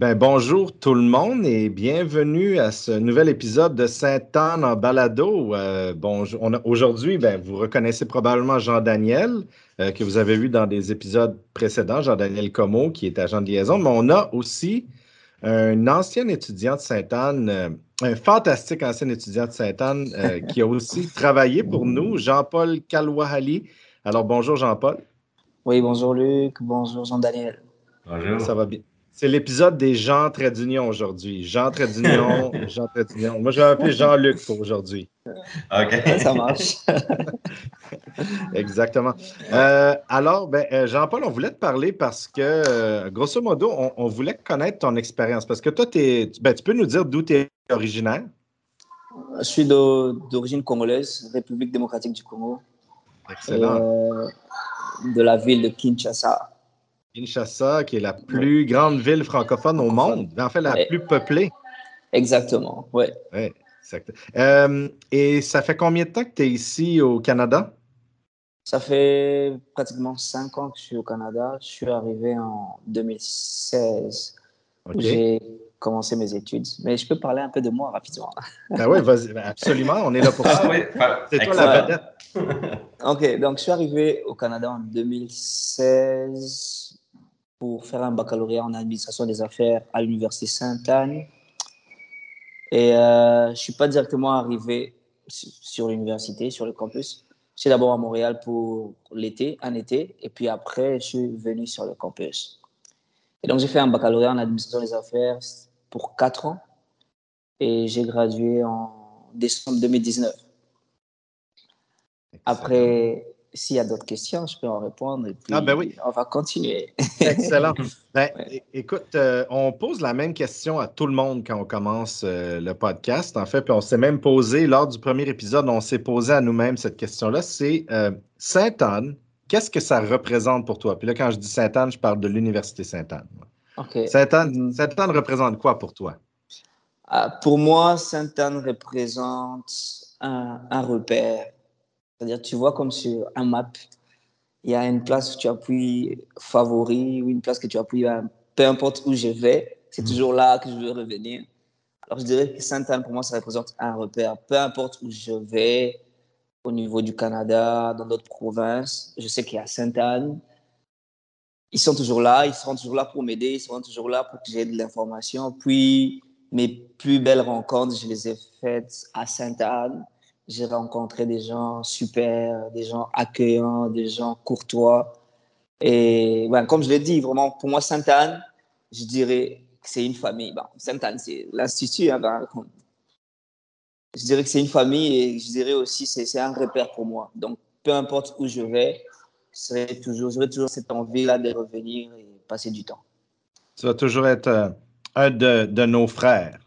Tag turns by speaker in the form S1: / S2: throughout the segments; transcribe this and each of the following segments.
S1: Ben, bonjour tout le monde et bienvenue à ce nouvel épisode de Sainte-Anne en balado. Euh. Aujourd'hui, ben, vous reconnaissez probablement Jean-Daniel, euh, que vous avez vu dans des épisodes précédents, Jean-Daniel Como, qui est agent de liaison, mais on a aussi un ancien étudiant de Sainte-Anne, euh, un fantastique ancien étudiant de Sainte-Anne, qui a aussi travaillé pour nous, Jean-Paul Kalwahali. Alors, bonjour Jean-Paul.
S2: Oui, bonjour Luc, bonjour Jean-Daniel.
S1: Bonjour. Ça va bien? C'est l'épisode des Jean Trait d'Union aujourd'hui. Jean Trait d'Union, Jean Trait d'Union. Moi, je vais appeler Jean-Luc pour aujourd'hui.
S2: OK. Ça marche.
S1: Exactement. Euh, alors, ben, euh, Jean-Paul, on voulait te parler parce que, euh, grosso modo, on, voulait connaître ton expérience. Parce que toi, ben, tu peux nous dire d'où tu es originaire?
S2: Je suis d'origine congolaise, République démocratique du Congo.
S1: Excellent.
S2: de la ville de Kinshasa.
S1: Kinshasa, qui est la plus grande ville francophone au monde, en fait la plus peuplée.
S2: Exactement, oui.
S1: Ouais, exact. Euh, et ça fait combien de temps que tu es ici au Canada?
S2: Ça fait pratiquement cinq ans que je suis au Canada. Je suis arrivé en 2016. J'ai commencé mes études. Mais je peux parler un peu de moi rapidement.
S1: Ben oui, vas-y, ben absolument. On est là pour ça. Ah C'est toi la vedette.
S2: OK, donc je suis arrivé au Canada en 2016 pour faire un baccalauréat en administration des affaires à l'Université Sainte-Anne. Et euh, je ne suis pas directement arrivé sur l'université, sur le campus. Je d'abord à Montréal pour l'été, un été, et puis après, je suis venu sur le campus. Et donc, j'ai fait un baccalauréat en administration des affaires pour quatre ans, et j'ai gradué en décembre 2019. Après, s'il y a d'autres questions, je peux en répondre. Et puis,
S1: ah, ben oui.
S2: On va continuer.
S1: Excellent. Ben, écoute, euh, on pose la même question à tout le monde quand on commence euh, le podcast. En fait, puis on s'est même posé, lors du premier épisode, on s'est posé à nous-mêmes cette question-là. C'est euh, Sainte-Anne, qu'est-ce que ça représente pour toi? Puis là, quand je dis Sainte-Anne, je parle de l'Université Sainte-Anne. Sainte-Anne, Sainte-Anne représente quoi pour toi?
S2: Ah, pour moi, Sainte-Anne représente un, un repère c'est-à-dire, tu vois comme sur un map, il y a une place où tu appuies favori ou une place que tu appuies, ben, peu importe où je vais, c'est mm. toujours là que je veux revenir. Alors, je dirais que Sainte-Anne, pour moi, ça représente un repère. Peu importe où je vais, au niveau du Canada, dans d'autres provinces, je sais qu'il y a Sainte-Anne. Ils sont toujours là, ils seront toujours là pour m'aider, ils seront toujours là pour que j'ai de l'information. Puis, mes plus belles rencontres, je les ai faites à Sainte-Anne. J'ai rencontré des gens super, des gens accueillants, des gens courtois. Et ben, comme je l'ai dit, vraiment, pour moi, Sainte-Anne, je dirais que c'est une famille. Bon, Sainte-Anne, c'est l'institut. Hein, ben, je dirais que c'est une famille et je dirais aussi que c'est un repère pour moi. Donc, peu importe où je vais, j'aurai toujours, toujours cette envie-là de revenir et passer du temps.
S1: Tu vas toujours être euh, un de, de, nos frères.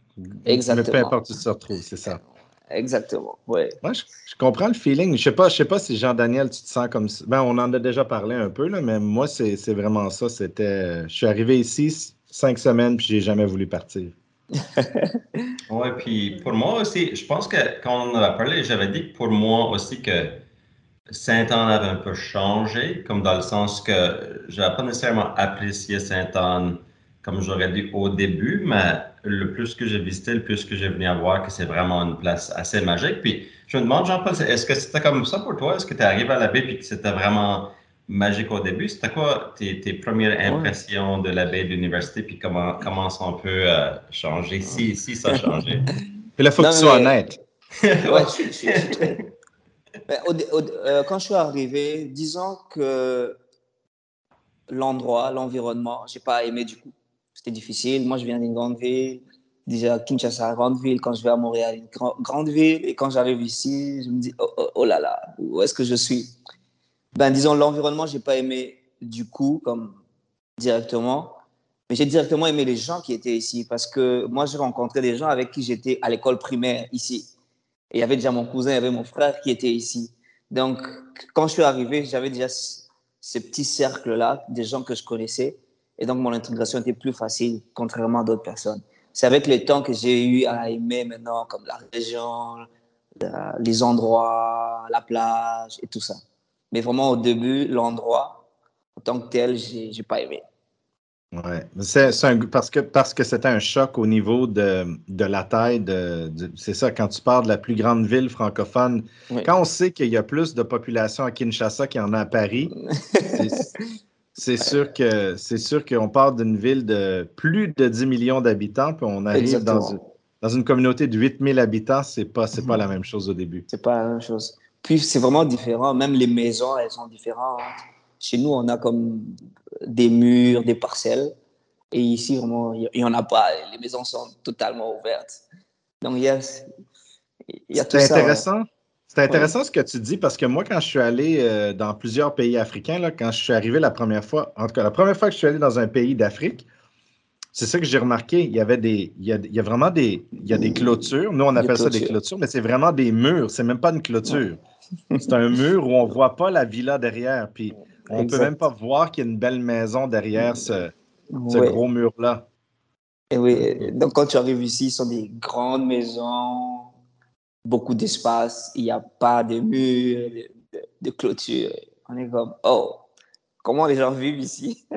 S2: Exactement.
S1: Mais peu importe où tu te retrouves, c'est ça.
S2: Exactement, ouais.
S1: Moi, je, comprends le feeling. Je sais pas, je sais pas si Jean-Daniel, tu te sens comme ça. Ben, on en a déjà parlé un peu, là, mais moi, c'est vraiment ça. C'était. Je suis arrivé ici cinq semaines, puis j'ai jamais voulu partir.
S3: oui, puis pour moi aussi, je pense que quand on a parlé, j'avais dit pour moi aussi que Saint-Anne avait un peu changé, comme dans le sens que je n'avais pas nécessairement apprécié Saint-Anne comme j'aurais dit au début, mais le plus que j'ai visité, le plus que j'ai venu à voir que c'est vraiment une place assez magique. Puis je me demande, Jean-Paul, est-ce que c'était comme ça pour toi? Est-ce que tu es arrivé à la baie et que c'était vraiment magique au début? C'était quoi tes, premières impressions de la baie d'université puis comment, comment ça a peu euh, changé, si, si ça a changé?
S1: puis là, il faut que tu sois honnête.
S2: quand je suis arrivé, disons que l'endroit, l'environnement, j'ai pas aimé du coup c'était difficile. Moi, je viens d'une grande ville. Déjà, Kinshasa, grande ville. Quand je vais à Montréal, une grande ville. Et quand j'arrive ici, je me dis, oh, oh, oh là là, où est-ce que je suis? Ben, disons, l'environnement, j'ai pas aimé du coup, comme directement. Mais j'ai directement aimé les gens qui étaient ici parce que moi, j'ai rencontré des gens avec qui j'étais à l'école primaire ici. Et il y avait déjà mon cousin, il y avait mon frère qui était ici. Donc, quand je suis arrivé, j'avais déjà ce petit cercle-là, des gens que je connaissais. Et donc, mon intégration était plus facile, contrairement à d'autres personnes. C'est avec le temps que j'ai eu à aimer maintenant, comme la région, les endroits, la plage et tout ça. Mais vraiment, au début, l'endroit, en tant que tel, j'ai n'ai pas aimé.
S1: Oui, parce que parce que c'était un choc au niveau de, de la taille. De, c'est ça, quand tu parles de la plus grande ville francophone, quand on sait qu'il y a plus de population à Kinshasa qu'il y en a à Paris, c'est sûr que c'est sûr qu'on part d'une ville de plus de 10 millions d'habitants, puis on arrive dans une, dans une, communauté de 8000 habitants, c'est pas, c'est pas la même chose au début.
S2: C'est pas la même chose. Puis c'est vraiment différent. Même les maisons, elles sont différentes. Chez nous, on a comme des murs, des parcelles. Et ici, vraiment, il n'y en a pas. Les maisons sont totalement ouvertes. Donc, il y a,
S1: il y a tout ça. Intéressant. C'est intéressant ce que tu dis parce que moi, quand je suis allé euh, dans plusieurs pays africains, là, quand je suis arrivé la première fois, en tout cas, la première fois que je suis allé dans un pays d'Afrique, c'est ça que j'ai remarqué. Il y avait des, il y a, il y a vraiment des, il y a des clôtures. Nous, on appelle ça des clôtures, mais c'est vraiment des murs. C'est même pas une clôture. C'est un mur où on voit pas la villa derrière. Puis on ne peut même pas voir qu'il y a une belle maison derrière ce, gros mur-là.
S2: Et oui, donc quand tu arrives ici, ce sont des grandes maisons, beaucoup d'espace, il n'y a pas de murs, de, clôture. On est comme, oh, comment les gens vivent ici?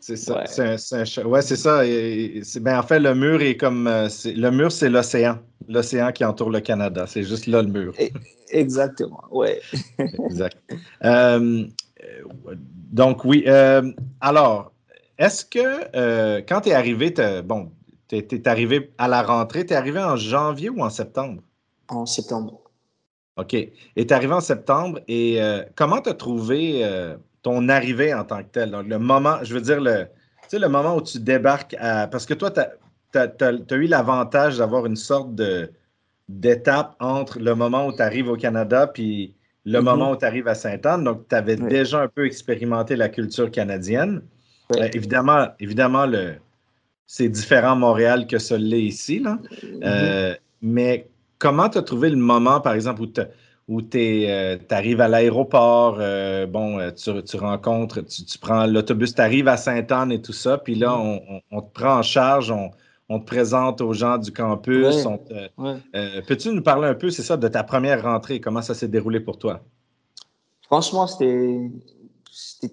S1: c'est ça. C'est ouais, c'est ça. ben, en fait, le mur est comme. Euh, le mur, c'est l'océan. L'océan qui entoure le Canada. C'est juste là le mur.
S2: Exactement, ouais.
S1: exact. Euh, donc, oui. Euh, alors, est-ce que quand tu es arrivé, bon, tu es, arrivé à la rentrée, tu es arrivé en janvier ou en septembre?
S2: En septembre.
S1: OK. Et tu es arrivé en septembre et comment tu as trouvé ton arrivée en tant que tel? Donc, le moment, je veux dire, le, le moment où tu débarques à. Parce que toi, tu as, eu l'avantage d'avoir une sorte de d'étape entre le moment où tu arrives au Canada puis le mm-hmm. moment où tu arrives à Sainte-Anne. Donc, tu avais déjà un peu expérimenté la culture canadienne. Euh, évidemment, évidemment le, c'est différent à Montréal que ce l'est ici. Là. Mm-hmm. Euh, mais comment tu as trouvé le moment, par exemple, où tu où euh, arrives à l'aéroport, euh, bon, tu, rencontres, tu, prends l'autobus, tu arrives à Sainte-Anne et tout ça, puis là, mm. on, te prend en charge, on, te présente aux gens du campus. Peux-tu nous parler un peu, c'est ça, de ta première rentrée? Comment ça s'est déroulé pour toi?
S2: Franchement, c'était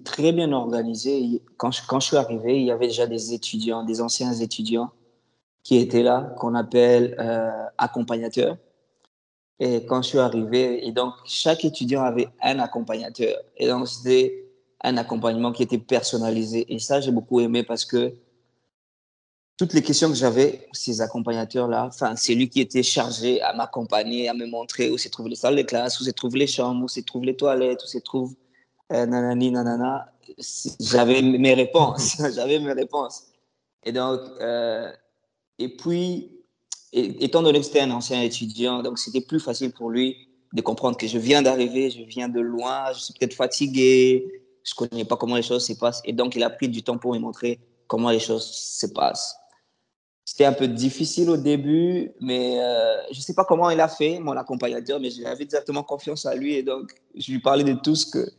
S2: très bien organisé. Quand je, quand je suis arrivé, il y avait déjà des étudiants, des anciens étudiants qui étaient là, qu'on appelle accompagnateurs. Et quand je suis arrivé, et donc chaque étudiant avait un accompagnateur. Et donc c'était un accompagnement qui était personnalisé. Et ça, j'ai beaucoup aimé parce que toutes les questions que j'avais, ces accompagnateurs-là, enfin, c'est lui qui était chargé à m'accompagner, à me montrer où se trouvent les salles de classe, où se trouvent les chambres, où se trouvent les toilettes, où se trouvent euh, nanani, nanana. J'avais mes réponses. j'avais mes réponses. Et donc, euh, et puis, étant donné que c'était un ancien étudiant, donc c'était plus facile pour lui de comprendre que je viens d'arriver, je viens de loin, je suis peut-être fatigué, je ne connais pas comment les choses se passent. Et donc, il a pris du temps pour me montrer comment les choses se passent. C'était un peu difficile au début, mais euh, je ne sais pas comment il a fait, mon accompagnateur, mais j'avais exactement confiance à lui. Et donc, je lui parlais de tout ce que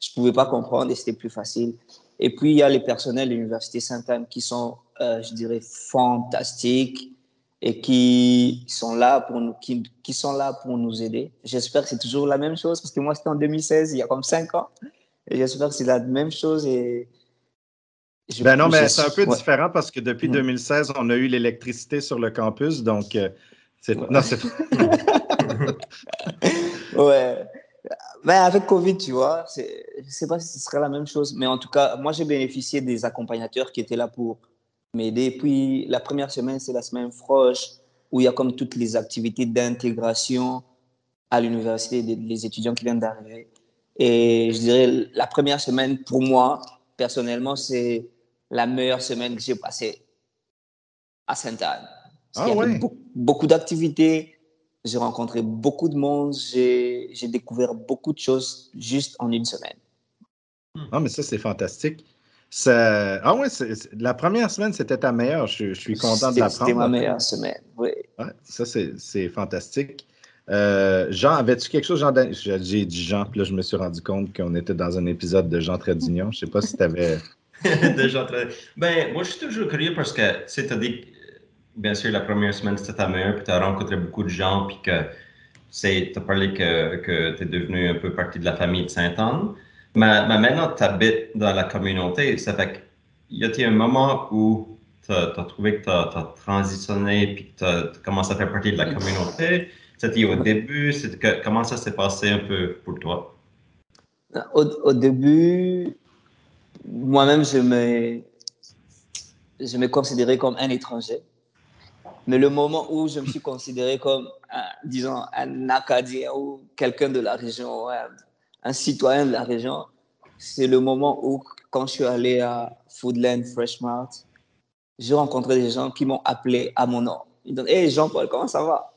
S2: je ne pouvais pas comprendre et c'était plus facile. Et puis, il y a les personnels de l'Université Sainte-Anne qui sont, euh, je dirais, fantastiques et qui sont là pour nous, qui, qui sont là pour nous aider. J'espère que c'est toujours la même chose parce que moi c'était en 2016, il y a comme cinq ans, et j'espère que c'est la même chose et
S1: ben non, mais c'est un peu différent parce que depuis 2016, on a eu l'électricité sur le campus, donc euh, c'est non, c'est
S2: ouais. Ben, avec Covid, tu vois, je ne sais pas si ce serait la même chose, mais en tout cas, moi j'ai bénéficié des accompagnateurs qui étaient là pour mais depuis la première semaine, c'est la semaine froche, où il y a comme toutes les activités d'intégration à l'université des étudiants qui viennent d'arriver. Et je dirais, la première semaine, pour moi, personnellement, c'est la meilleure semaine que j'ai passée à Sainte-Anne. Ah il y avait beaucoup, d'activités, j'ai rencontré beaucoup de monde, j'ai découvert beaucoup de choses juste en une semaine.
S1: Ah, mais ça, c'est fantastique. Ah ouais, la première semaine, c'était ta meilleure. Je, suis content de l'apprendre.
S2: C'était ma meilleure semaine, oui.
S1: ça, c'est fantastique. Euh, Jean, avais-tu quelque chose, Jean? J'ai dit Jean, puis là, je me suis rendu compte qu'on était dans un épisode de Jean Tradignon. Je ne sais pas si tu avais.
S3: de Jean Ben, moi, je suis toujours curieux parce que, dit, bien sûr, la première semaine, c'était ta meilleure, puis tu as rencontré beaucoup de gens, puis que, tu as parlé que, que tu es devenu un peu partie de la famille de Sainte-Anne. Mais, maintenant, tu habites dans la communauté. Ça fait qu'il y a un moment où tu as, trouvé que tu as, transitionné puis que tu as commencé à faire partie de la communauté? C'était au début. Comment ça s'est passé un peu pour toi?
S2: Au, au début, moi-même, je me, je me considérais comme un étranger. Mais le moment où je me suis considéré comme, disons, un Acadien ou quelqu'un de la région, un citoyen de la région, c'est le moment où, quand je suis allé à Foodland Freshmart, j'ai rencontré des gens qui m'ont appelé à mon nom. Ils disent Hey Jean-Paul, comment ça va?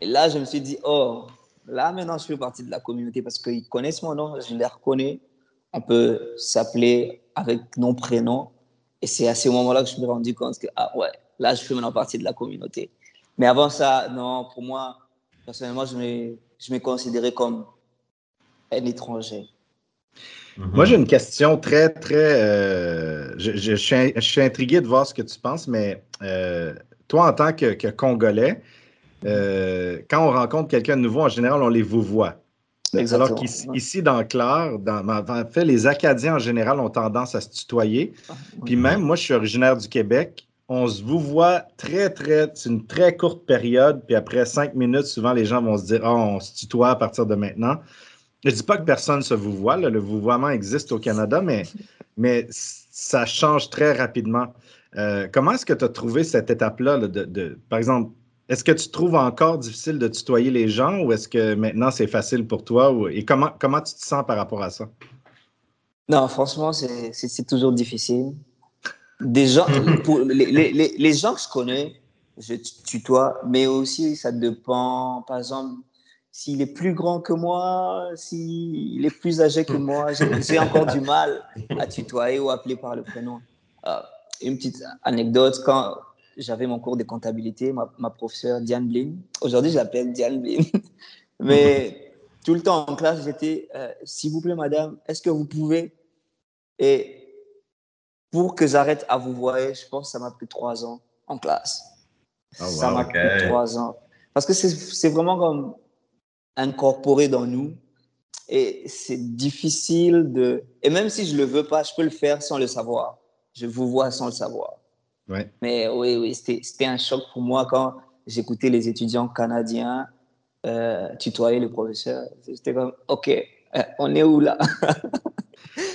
S2: Et là, je me suis dit Oh, là maintenant, je fais partie de la communauté parce qu'ils connaissent mon nom, je les reconnais. On peut s'appeler avec nom, prénom. Et c'est à ce moment-là que je me suis rendu compte que, ah ouais, là, je fais maintenant partie de la communauté. Mais avant ça, non, pour moi, personnellement, je me, je me considérais comme un étranger.
S1: Mhm. Moi, j'ai une question très, très. Euh, je, je, suis, intrigué de voir ce que tu penses, mais euh, toi, en tant que, Congolais, euh, quand on rencontre quelqu'un de nouveau, en général, on les vous voit. Alors qu'ici, dans Clare, dans, en fait, les Acadiens en général ont tendance à se tutoyer. Ah, Puis même, moi, je suis originaire du Québec on se vous voit très, très, c'est une très courte période, puis après cinq minutes, souvent les gens vont se dire, oh, on se tutoie à partir de maintenant. Je ne dis pas que personne se vous voit, le vouvoiement existe au Canada, mais, mais ça change très rapidement. Euh, comment est-ce que tu as trouvé cette étape-là? de, par exemple, est-ce que tu trouves encore difficile de tutoyer les gens ou est-ce que maintenant c'est facile pour toi? et comment, comment tu te sens par rapport à ça?
S2: Non, franchement, c'est toujours difficile. Des gens, pour les, les, les, gens que je connais, je tutoie, mais aussi ça dépend, par exemple, s'il est plus grand que moi, s'il est plus âgé que moi, j'ai encore du mal à tutoyer ou appeler par le prénom. Euh, une petite anecdote, quand j'avais mon cours de comptabilité, ma, ma professeure Diane Blin, aujourd'hui je l'appelle Diane Blin, mais tout le temps en classe, j'étais, euh, s'il vous plaît madame, est-ce que vous pouvez Et pour que j'arrête à vous voir, je pense que ça m'a pris trois ans en classe. Oh, ça m'a pris trois ans. Parce que c'est vraiment comme incorporé dans nous. Et c'est difficile de... Et même si je ne le veux pas, je peux le faire sans le savoir. Je vous vois sans le savoir.
S1: Ouais.
S2: Mais oui, oui, c'était un choc pour moi quand j'écoutais les étudiants canadiens euh, tutoyer le professeur. J'étais comme, OK, euh, on est où là?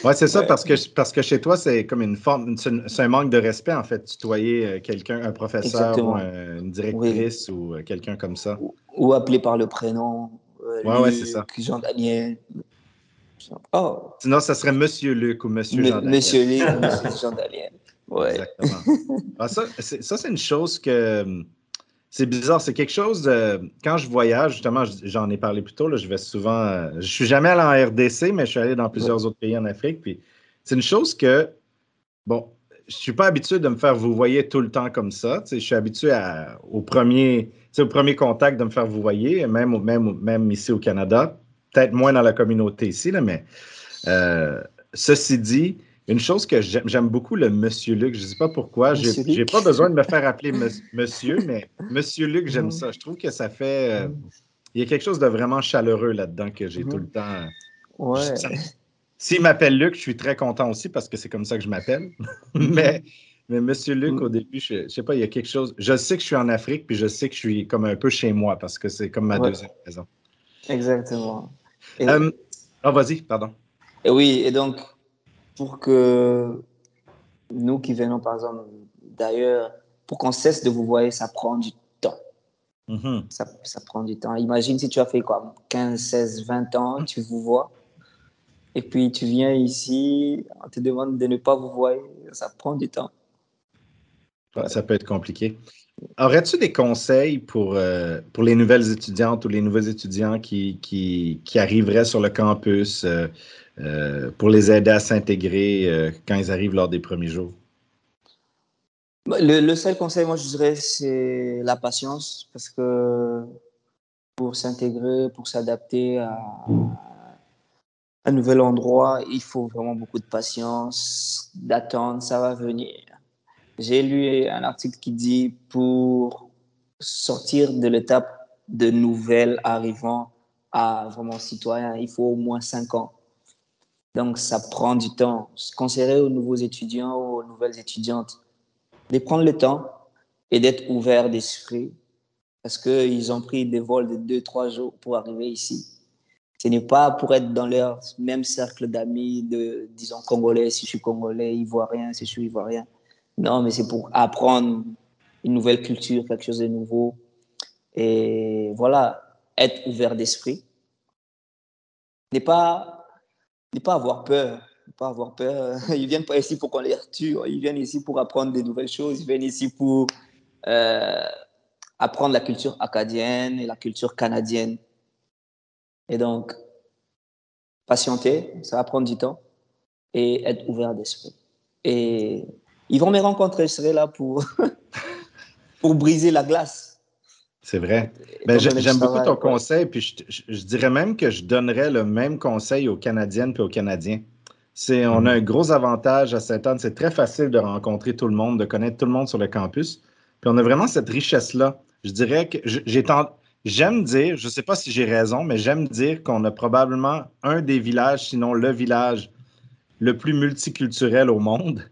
S1: Oui, c'est ça, parce, que, parce que chez toi, c'est comme une forme, c'est un manque de respect, en fait, tutoyer euh, quelqu'un, un professeur ou une directrice ou euh, quelqu'un comme ça.
S2: Ou, appeler par le prénom.
S1: Euh, oui, ouais, c'est ça.
S2: Jean-Daniel.
S1: Oh. Sinon, ça serait Monsieur Luc ou Monsieur Jean-Daniel.
S2: Monsieur Luc ou Monsieur Jean-Daniel. Ouais.
S1: Exactement. Ah, ça, c'est une chose que c'est bizarre, c'est quelque chose de. Quand je voyage, justement, j'en ai parlé plus tôt, là, je vais souvent. Euh, je suis jamais allé en RDC, mais je suis allé dans plusieurs autres pays en Afrique. Puis c'est une chose que, bon, je suis pas habitué de me faire vous voyez tout le temps comme ça. Je suis habitué au, premier, au premier contact de me faire vous voyez, même, même, même ici au Canada. Peut-être moins dans la communauté ici, mais euh, ceci dit, une chose que j'aime beaucoup le Monsieur Luc, je ne sais pas pourquoi, je n'ai pas besoin de me faire appeler Monsieur, mais Monsieur Luc, j'aime mhm. ça. Je trouve que ça fait. Euh, mhm. il y a quelque chose de vraiment chaleureux là-dedans que j'ai tout le
S2: mhm.
S1: temps.
S2: Ouais.
S1: S'il m'appelle Luc, je suis très content aussi parce que c'est comme ça que je m'appelle. mais, mais Monsieur Luc, au début, je ne sais pas, il y a quelque chose. Je sais que je suis en Afrique, puis je sais que je suis comme un peu chez moi parce que c'est comme ma deuxième maison.
S2: Exactement.
S1: Euh, oh, vas-y, pardon.
S2: Et oui, et donc, pour que nous qui venons, par exemple, d'ailleurs, pour qu'on cesse de vous voir, ça prend du temps.
S1: Mm-hmm.
S2: ça, ça, prend du temps. Imagine si tu as fait quoi, 15, 16, 20 ans, tu vous vois, et puis tu viens ici, on te demande de ne pas vous voir, ça prend du temps.
S1: Ça peut être compliqué. Aurais-tu des conseils pour, euh, pour les nouvelles étudiantes ou les nouveaux étudiants qui, qui, arriveraient sur le campus? Euh, euh, pour les aider à s'intégrer quand ils arrivent lors des premiers jours?
S2: Bah, le, seul conseil, moi, je dirais, c'est la patience, parce que pour s'intégrer, pour s'adapter à, un nouvel endroit, il faut vraiment beaucoup de patience, d'attendre, ça va venir. J'ai lu un article qui dit pour sortir de l'étape de nouvelles arrivant à vraiment citoyen, il faut au moins cinq ans. Donc, ça prend du temps. Je conseillerais aux nouveaux étudiants, aux nouvelles étudiantes, de prendre le temps et d'être ouverts d'esprit parce qu'ils ont pris des vols de deux, trois jours pour arriver ici. Ce n'est pas pour être dans leur même cercle d'amis, de, disons, congolais, si je suis congolais, ivoirien, si je suis ivoirien. Non, mais c'est pour apprendre une nouvelle culture, quelque chose de nouveau. Et voilà, être ouvert d'esprit. Ne pas, ne pas avoir peur. Pas avoir peur. Ils viennent pas ici pour qu'on les tue. Ils viennent ici pour apprendre des nouvelles choses. Ils viennent ici pour euh, apprendre la culture acadienne et la culture canadienne. Et donc, patienter, ça va prendre du temps et être ouvert d'esprit. Et ils vont me rencontrer, je serai là pour, pour briser la glace.
S1: C'est vrai. Ben, J'aime beaucoup ton conseil, puis je, je, dirais même que je donnerais le même conseil aux Canadiennes et aux Canadiens. C'est, on a un gros avantage à Sainte-Anne. C'est très facile de rencontrer tout le monde, de connaître tout le monde sur le campus. Puis on a vraiment cette richesse-là. Je dirais que j'ai J'aime dire, je ne sais pas si j'ai raison, mais j'aime dire qu'on a probablement un des villages, sinon le village le plus multiculturel au monde.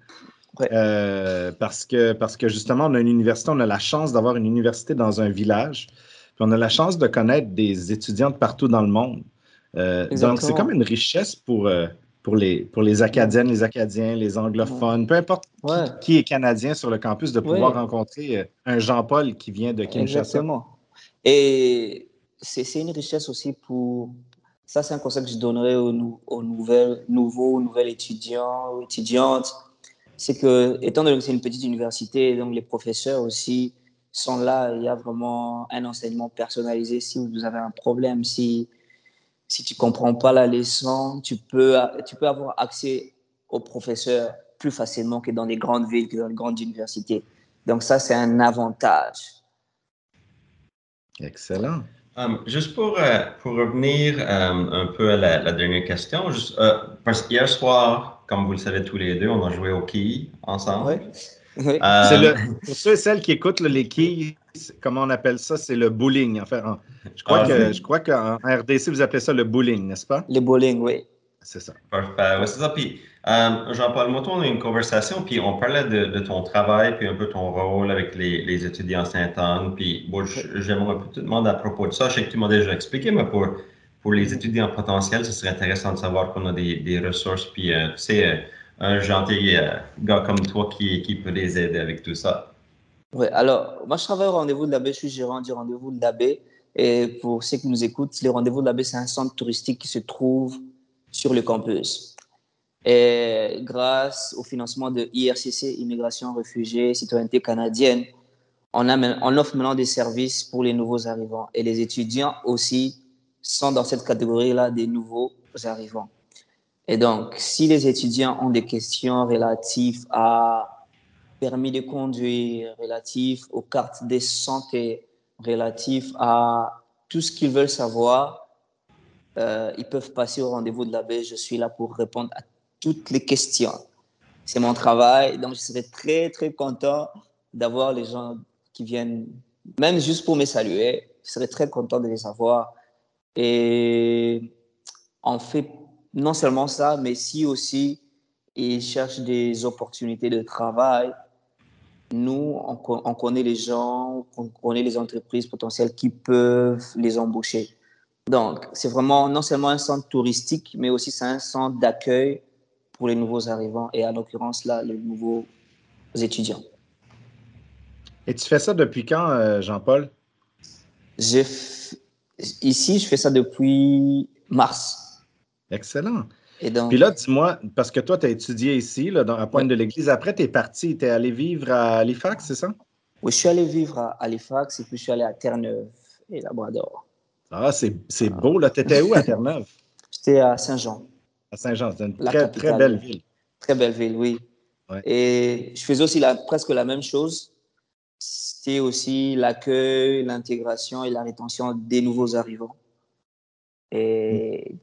S1: Euh, parce, que, parce que justement, on a une université, on a la chance d'avoir une université dans un village. Puis on a la chance de connaître des étudiants de partout dans le monde. Euh, donc, c'est comme une richesse pour, euh, pour les, pour les Acadiennes, les Acadiens, les anglophones, peu importe qui, est Canadien sur le campus, de pouvoir rencontrer un Jean-Paul qui vient de Kinshasa.
S2: Exactement. Et c'est une richesse aussi pour. Ça, c'est un conseil que je donnerais aux, aux nouvelles, nouveaux, nouvelles étudiants ou étudiantes. C'est que, étant donné que c'est une petite université, donc les professeurs aussi sont là. Il y a vraiment un enseignement personnalisé. Si vous avez un problème, si si tu comprends pas la leçon, tu peux, tu peux avoir accès aux professeurs plus facilement que dans les grandes villes, que dans les grandes universités. Donc ça, c'est un avantage.
S1: Excellent.
S3: Um, juste pour, euh, pour revenir um, un peu à la, dernière question, juste, euh, parce qu'hier soir, comme vous le savez tous les deux, on a joué au quilles ensemble.
S1: Oui. Euh, le, pour ceux et celles qui écoutent les quilles, comment on appelle ça? C'est le bowling. Enfin, je crois ah, que je crois qu'en RDC, vous appelez ça le bowling, n'est-ce pas?
S2: Le bowling, oui.
S1: C'est ça.
S3: Parfait. c'est ça. Puis, euh, Jean-Paul, moi, on a eu une conversation, puis on parlait de, ton travail, puis un peu ton rôle avec les, étudiants Saint-Anne. Puis, bon, j'aimerais un peu te demander à propos de ça. Je sais que tu m'as déjà expliqué, mais pour, pour les étudiants potentiels, ce serait intéressant de savoir qu'on a des, ressources, puis, euh, tu sais, euh, un gentil gars comme toi qui, qui peut les aider avec tout ça.
S2: Oui, alors, moi, je travaille au rendez-vous de l'abbé, je suis gérant du rendez-vous de l'abbé. Et pour ceux qui nous écoutent, le rendez-vous de l'abbé, c'est un centre touristique qui se trouve sur le campus. Et grâce au financement de IRCC, Immigration, Réfugiés, Citoyenneté canadienne, on offre maintenant des services pour les nouveaux arrivants. Et les étudiants aussi sont dans cette catégorie-là des nouveaux arrivants. Et donc, si les étudiants ont des questions relatives à permis de conduire, relatif aux cartes de santé, relatif à tout ce qu'ils veulent savoir, euh, ils peuvent passer au rendez-vous de l'abbé. Je suis là pour répondre à toutes les questions. C'est mon travail, donc je serais très, très content d'avoir les gens qui viennent, même juste pour me saluer. Je serais très content de les avoir. Et on fait non seulement ça, mais si aussi ils cherchent des opportunités de travail, nous, on, connaît les gens, on connaît les entreprises potentielles qui peuvent les embaucher. Donc, c'est vraiment non seulement un centre touristique, mais aussi c'est un centre d'accueil pour les nouveaux arrivants et en l'occurrence, là, les nouveaux étudiants.
S1: Et tu fais ça depuis quand, euh, Jean-Paul?
S2: Ici, je fais ça depuis mars.
S1: Excellent. Puis là, dis-moi, parce que toi, tu as étudié ici, là, à Pointe de l'Église. Après, tu es parti, tu es allé vivre à Halifax, c'est ça?
S2: Oui, je suis allé vivre à Halifax et puis je suis allé à Terre-Neuve et Labrador.
S1: Ah, c'est beau, là. Tu étais où à Terre-Neuve?
S2: J'étais à Saint-Jean.
S1: À Saint-Jean, c'est une très, très belle ville.
S2: Très belle ville, oui. Et je faisais aussi la, presque la même chose. C'était aussi l'accueil, l'intégration et la rétention des nouveaux arrivants. Et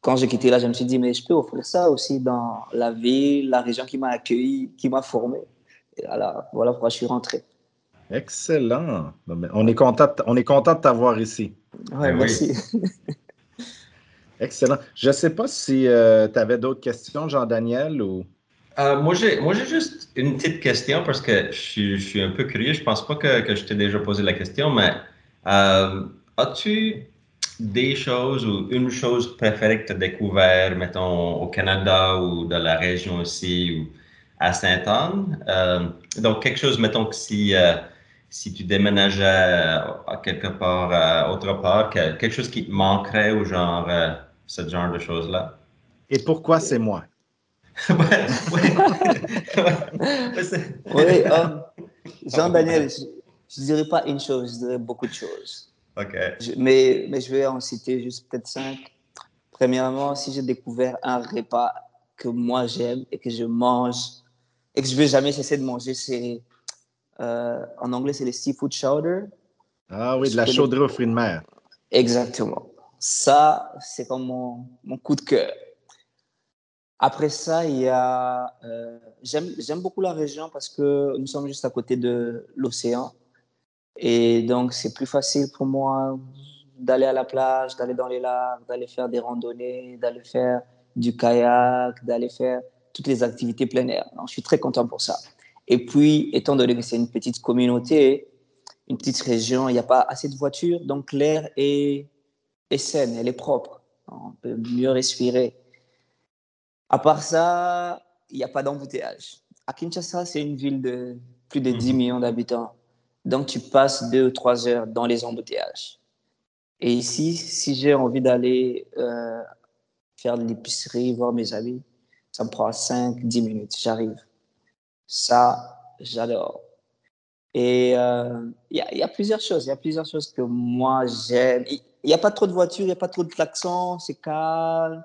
S2: quand j'ai quitté là, je me suis dit, mais je peux offrir ça aussi dans la ville, la région qui m'a accueilli, qui m'a formé. Et voilà, voilà pourquoi je suis rentré.
S1: Excellent. On est content, on est content de t'avoir ici.
S2: Ouais, ben merci.
S1: Excellent. Je ne sais pas si euh, tu avais d'autres questions, Jean-Daniel, ou...
S3: Euh, moi, j'ai, juste une petite question parce que je, suis un peu curieux. Je pense pas que, je t'ai déjà posé la question, mais euh, as-tu des choses ou une chose préférée que tu as découvert, mettons, au Canada ou dans la région aussi, ou à Sainte-Anne? donc, quelque chose, mettons, que si si tu déménageais à quelque part, autre part, quelque chose qui te manquerait ou genre euh, ce genre de choses-là?
S1: Et pourquoi c'est moi?
S2: ouais, oui, um, Jean-Daniel, je ne dirais pas une chose, je dirais beaucoup de choses.
S3: OK.
S2: mais, mais je vais en citer juste peut-être cinq. Premièrement, si j'ai découvert un repas que moi j'aime et que je mange et que je ne vais jamais cesser de manger, c'est euh, en anglais, c'est les seafood chowder.
S1: Ah oui, de la chauderie aux fruits de mer.
S2: Exactement. Ça, c'est comme mon, mon, coup de cœur. Après ça, il y a. Euh, J'aime beaucoup la région parce que nous sommes juste à côté de l'océan. Et donc, c'est plus facile pour moi d'aller à la plage, d'aller dans les lacs, d'aller faire des randonnées, d'aller faire du kayak, d'aller faire toutes les activités plein air. Je suis très content pour ça. Et puis, étant donné que c'est une petite communauté, une petite région, il n'y a pas assez de voitures, donc l'air est, est saine, elle est propre. On peut mieux respirer. À part ça, il n'y a pas d'embouteillage. À Kinshasa, c'est une ville de plus de 10 mhm. millions d'habitants. Donc, tu passes deux ou trois heures dans les embouteillages. Et ici, si j'ai envie d'aller euh, faire de l'épicerie, voir mes amis, ça me prend 5-10 minutes. J'arrive. Ça, j'adore. Et il euh, y, y, a plusieurs choses. Il y a plusieurs choses que moi, j'aime. Il n'y a pas trop de voitures, il n'y a pas trop de klaxons, c'est calme,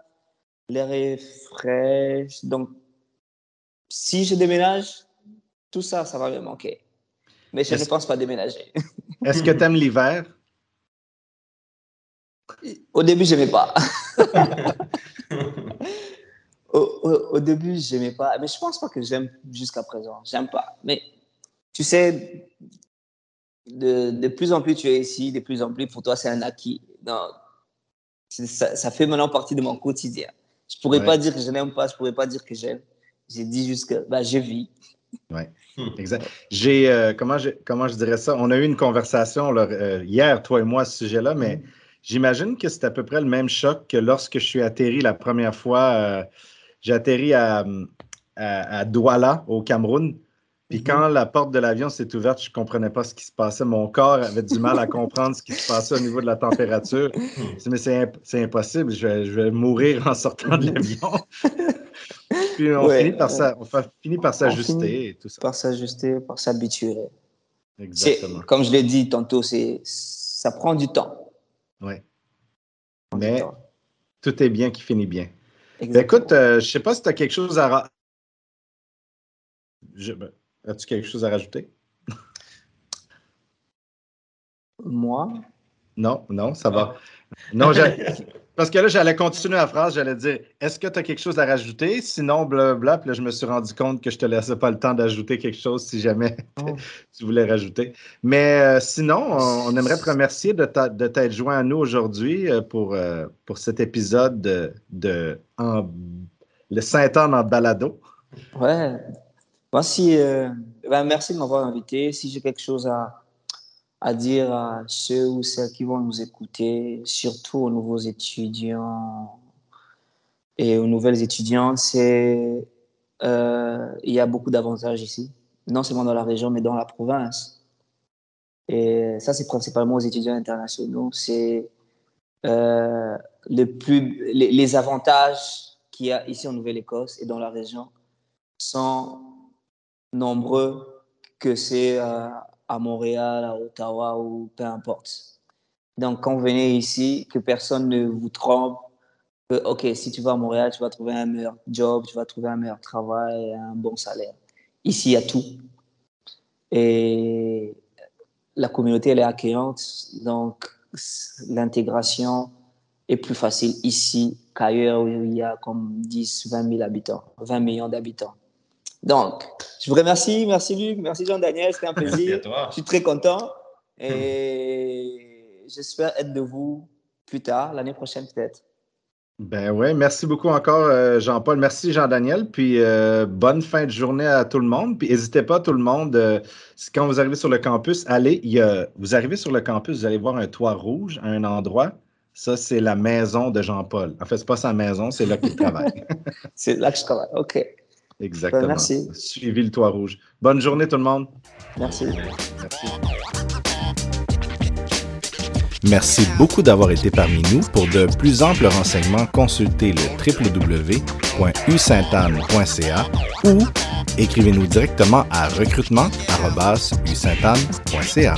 S2: l'air est frais. Donc, si je déménage, tout ça, ça va me manquer. Mais je ne pense pas déménager.
S1: Est-ce que tu aimes l'hiver?
S2: Au début, je n'aimais pas. au, début, je n'aimais pas, mais je pense pas que j'aime jusqu'à présent. J'aime pas. Mais tu sais, de, de, plus en plus tu es ici, de plus en plus pour toi, c'est un acquis. Non, ça, ça, fait maintenant partie de mon quotidien. Je pourrais pas dire que je n'aime pas, je pourrais pas dire que j'aime. J'ai dit juste que bah, je vis.
S1: Oui, exact. J'ai, euh, comment, je, comment je dirais ça? On a eu une conversation euh, hier, toi et moi, à ce sujet-là, mais mm. j'imagine que c'est à peu près le même choc que lorsque je suis atterri la première fois. Euh, j'ai atterri à, à, Douala, au Cameroun. Puis mhm. quand la porte de l'avion s'est ouverte, je ne comprenais pas ce qui se passait. Mon corps avait du mal à comprendre ce qui se passait au niveau de la température. Mais c'est impossible, je vais, mourir en sortant de l'avion. Puis on finit par, par s'ajuster et tout ça.
S2: Par s'ajuster, par s'habituer.
S1: Exactement.
S2: Comme je l'ai dit tantôt, ça prend du temps.
S1: Oui. Mais tout est bien qui finit bien. Ben, écoute, euh, je ne sais pas si tu as quelque chose à. Ben, as-tu quelque chose à rajouter?
S2: Moi?
S1: Non, non, ça va. Non, parce que là, j'allais continuer la phrase, j'allais dire Est-ce que tu as quelque chose à rajouter? Sinon, blablabla. Puis là, je me suis rendu compte que je ne te laissais pas le temps d'ajouter quelque chose si jamais oh. tu voulais rajouter. Mais euh, sinon, on, aimerait te remercier de, t'être joint à nous aujourd'hui euh, pour, euh, pour cet épisode de, de Le Saint-Anne en balado.
S2: Ouais. Merci, ben, merci de m'avoir invité. Si j'ai quelque chose à à dire à ceux ou celles qui vont nous écouter, surtout aux nouveaux étudiants et aux nouvelles étudiantes, c'est euh, il y a beaucoup d'avantages ici, non seulement dans la région, mais dans la province. Et ça, c'est principalement aux étudiants internationaux. C'est euh, le plus, les, les avantages qu'il y a ici en Nouvelle-Écosse et dans la région sont nombreux que c'est euh, à Montréal, à Ottawa ou peu importe. Donc, quand vous venez ici, que personne ne vous trompe, que, OK, si tu vas à Montréal, tu vas trouver un meilleur job, tu vas trouver un meilleur travail, un bon salaire. Ici, il y a tout. Et la communauté, elle est accueillante, donc l'intégration est plus facile ici qu'ailleurs où il y a comme 10, 20 000 habitants, 20 millions d'habitants. Donc, je vous remercie. Merci Luc, merci Jean-Daniel, c'était un plaisir.
S3: Merci à toi.
S2: Je suis très content et j'espère être de vous plus tard, l'année prochaine peut-être.
S1: Ben oui, merci beaucoup encore, euh, Jean-Paul. Merci, Jean-Daniel. Puis euh, bonne fin de journée à tout le monde. Puis n'hésitez pas, tout le monde, euh, quand vous arrivez sur le campus, allez, y a, vous arrivez sur le campus, vous allez voir un toit rouge à un endroit. Ça, c'est la maison de Jean-Paul. En fait, ce n'est pas sa maison, c'est là qu'il travaille.
S2: c'est là que je travaille. OK.
S1: Exactement. Ben, merci. Suivez le toit rouge. Bonne journée, tout le monde.
S2: Merci.
S1: Merci.
S4: Merci beaucoup d'avoir été parmi nous. Pour de plus amples renseignements, consultez le www.usaintanne.ca ou écrivez-nous directement à recrutement.usaintanne.ca.